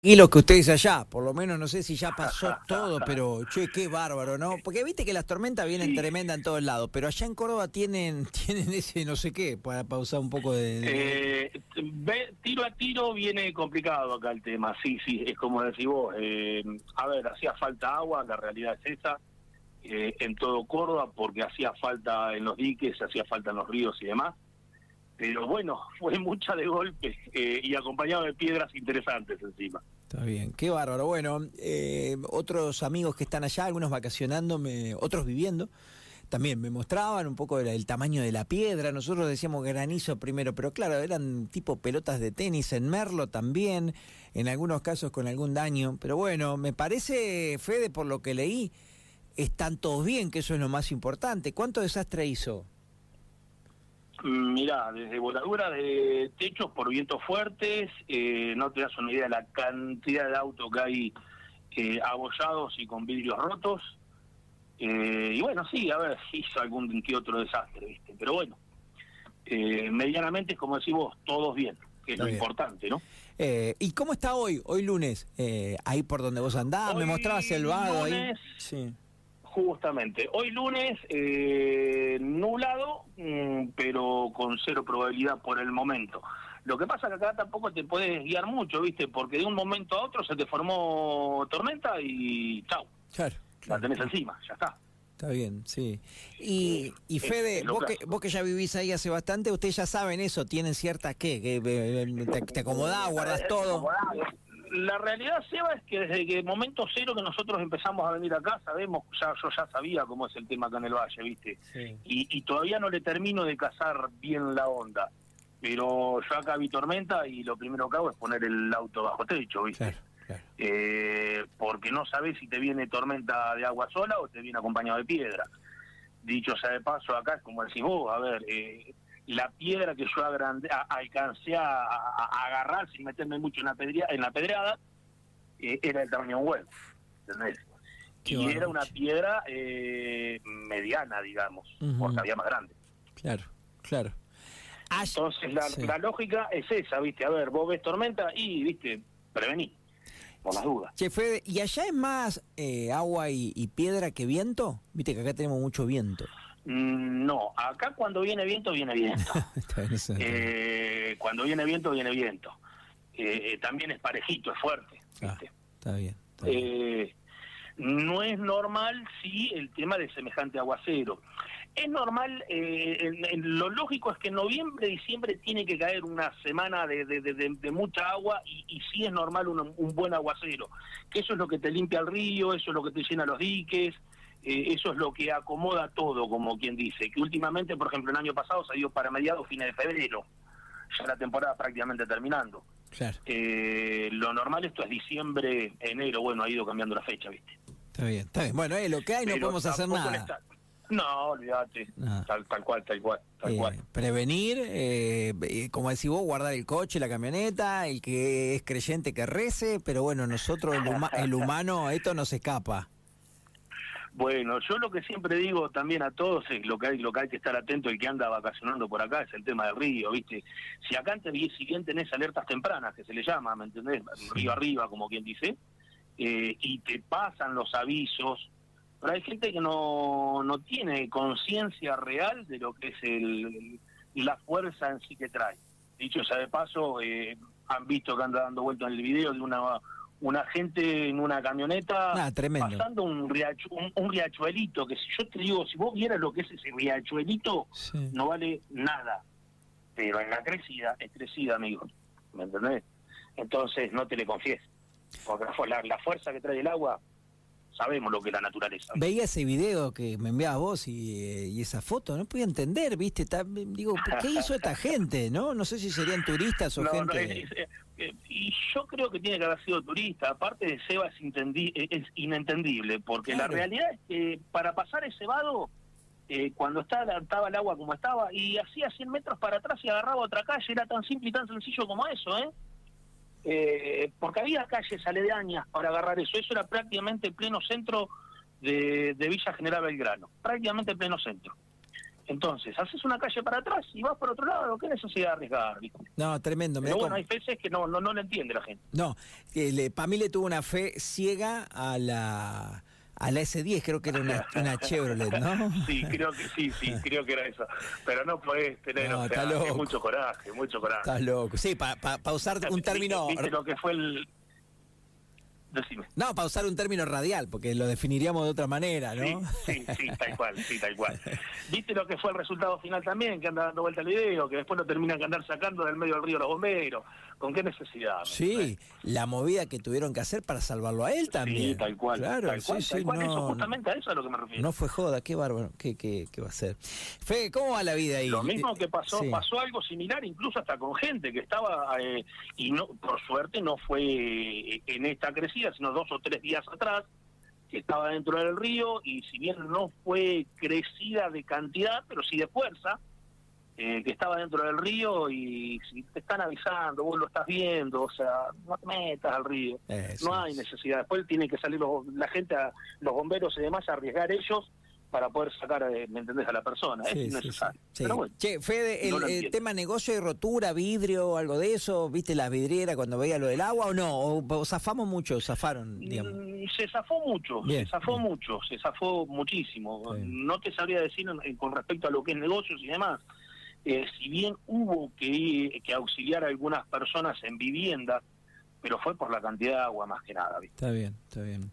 Y lo que usted dice allá, por lo menos no sé si ya pasó todo, pero che, qué bárbaro, ¿no? Porque viste que las tormentas vienen tremendas en todos lados, pero allá en Córdoba tienen tienen ese no sé qué, para pausar un poco de... Eh, tiro a tiro viene complicado acá el tema, sí, sí, es como decís vos. Eh, a ver, hacía falta agua, la realidad es esa, eh, en todo Córdoba, porque hacía falta en los diques, hacía falta en los ríos y demás pero bueno, fue mucha de golpe eh, y acompañado de piedras interesantes encima. Está bien, qué bárbaro. Bueno, eh, otros amigos que están allá, algunos vacacionando, otros viviendo, también me mostraban un poco el, tamaño de la piedra. Nosotros decíamos granizo primero, pero claro, eran tipo pelotas de tenis en Merlo también, en algunos casos con algún daño. Pero bueno, me parece, Fede, por lo que leí, están todos bien, que eso es lo más importante. ¿Cuánto desastre hizo? Mira, desde voladura de techos por vientos fuertes, eh, no te das una idea de la cantidad de autos que hay eh, abollados y con vidrios rotos. Eh, y bueno, sí, a ver, hizo algún que otro desastre, ¿viste? Pero bueno, eh, medianamente, como decís vos, todos bien, que es lo importante, ¿no? ¿Y cómo está hoy, hoy lunes? ahí por donde vos andás, me mostrabas el vado ahí. Sí. Justamente. Hoy lunes, eh, nublado, mm, pero con cero probabilidad por el momento. Lo que pasa que acá tampoco te puedes guiar mucho, ¿viste? Porque de un momento a otro se te formó tormenta y chau. Claro. La tenés encima, ya está. Está bien, sí. Y, y Fede, vos, que, vos que ya vivís ahí hace bastante, ustedes ya saben eso, tienen cierta qué, que eh, te, te acomodás, guardas todo la realidad, Seba, es que desde que momento cero que nosotros empezamos a venir acá, sabemos, ya yo ya sabía cómo es el tema acá en el Valle, ¿viste? Y, todavía no le termino de cazar bien la onda. Pero yo acá vi tormenta y lo primero que hago es poner el auto bajo techo, ¿viste? Eh, porque no sabes si te viene tormenta de agua sola o te viene acompañado de piedra. Dicho sea de paso, acá es como decís vos, a ver, eh, la piedra que yo agrande, alcancé a, agarrar sin meterme mucho en la, en la pedrada eh, era el tamaño huevo, ¿entendés? y era una piedra eh, mediana, digamos, porque había más grande. Claro, claro. Entonces la, lógica es esa, ¿viste? A ver, vos ves tormenta y, ¿viste? Prevení, por las dudas. Che, Fede, ¿y allá es más eh, agua y, y piedra que viento? Viste que acá tenemos mucho viento. Mm, no, acá cuando viene viento, viene viento. eh, cuando viene viento, viene viento. Eh, eh, también es parejito, es fuerte. Ah, está bien. Eh, no es normal, sí, el tema de semejante aguacero. Es normal, en, lo lógico es que en noviembre, diciembre tiene que caer una semana de, de, mucha agua y, y, sí es normal un, un, buen aguacero, que eso es lo que te limpia el río, eso es lo que te llena los diques, eh, eso es lo que acomoda todo, como quien dice, que últimamente, por ejemplo, el año pasado se dio para mediados, fines de febrero, ya la temporada prácticamente terminando. Eh, lo normal esto es diciembre, enero, bueno, ha ido cambiando la fecha, ¿viste? Está bien, está bien. Bueno, es lo que hay, no podemos hacer nada. No, olvídate, tal, cual, tal cual, tal cual. Eh, prevenir, como decís vos, guardar el coche, la camioneta, el que es creyente que rece, pero bueno, nosotros, el, el humano, esto nos escapa. Bueno, yo lo que siempre digo también a todos es lo que hay, lo que hay que estar atento el que anda vacacionando por acá es el tema del río, ¿viste? Si acá antes si bien tenés alertas tempranas, que se le llama, ¿me entendés? Río arriba, como quien dice, eh, y te pasan los avisos, pero hay gente que no, no tiene conciencia real de lo que es el, la fuerza en sí que trae. Dicho sea de paso, eh, han visto que anda dando vuelta en el video de una una gente en una camioneta ah, pasando un, un, riachuelito, que si yo te digo, si vos vieras lo que es ese riachuelito, no vale nada. Pero en la crecida, es crecida, amigo. ¿Me entendés? Entonces no te le confíes. Porque la, la fuerza que trae el agua sabemos lo que es la naturaleza. Veía ese video que me enviabas vos y, eh, y, esa foto, no podía entender, ¿viste? digo, ¿qué hizo esta gente? ¿No No sé si serían turistas o gente... y yo creo que tiene que haber sido turista. Aparte de Seba es, es inentendible, porque la realidad es que para pasar ese vado, eh, cuando estaba, estaba el agua como estaba, y hacía 100 metros para atrás y agarraba otra calle, era tan simple y tan sencillo como eso, ¿eh? Eh, porque había calles aledañas para agarrar eso. Eso era prácticamente el pleno centro de, Villa General Belgrano, prácticamente el pleno centro. Entonces, haces una calle para atrás y vas por otro lado, ¿qué necesidad de arriesgar? ¿viste? No, tremendo. Pero bueno, hay veces que no, no, no le entiende la gente. No, eh, para mí le tuvo una fe ciega a la a la S10, creo que era una, una Chevrolet, ¿no? Sí, creo que sí, sí, creo que era eso. Pero no puedes tener no, o sea, mucho coraje, mucho coraje. Estás loco. Sí, para pa, usar un término... ¿Viste lo que fue el, no, para usar un término radial, porque lo definiríamos de otra manera, ¿no? Sí, sí, tal cual, sí, tal cual. ¿Viste lo que fue el resultado final también? Que anda dando vuelta el video, que después lo terminan que andar sacando del medio del río los bomberos. ¿Con qué necesidad? Sí, la movida que tuvieron que hacer para salvarlo a él también. Sí, tal cual. Claro, tal cual, tal cual. eso, justamente a eso es a lo que me refiero. No fue joda, qué bárbaro, qué, qué, qué va a ser. Fe, ¿cómo va la vida ahí? Lo mismo que pasó, pasó algo similar incluso hasta con gente que estaba, eh, y no por suerte no fue en esta crecida, sino dos o tres días atrás, que estaba dentro del río y si bien no fue crecida de cantidad, pero sí de fuerza, eh, que estaba dentro del río y si te están avisando, vos lo estás viendo, o sea, no te metas al río, no hay necesidad. Después tiene que salir la gente, los bomberos y demás a arriesgar ellos para poder sacar, eh, ¿me entendés?, a la persona. es innecesario. Pero bueno, che, Fede, el, tema negocio de rotura, vidrio, algo de eso, ¿viste la vidriera cuando veía lo del agua o no? ¿O, zafamos mucho, zafaron, digamos? Mm, se zafó mucho, se zafó mucho, se zafó muchísimo. No te sabría decir con respecto a lo que es negocios y demás. Eh, si bien hubo que, que auxiliar a algunas personas en vivienda, pero fue por la cantidad de agua más que nada. Está bien, está bien.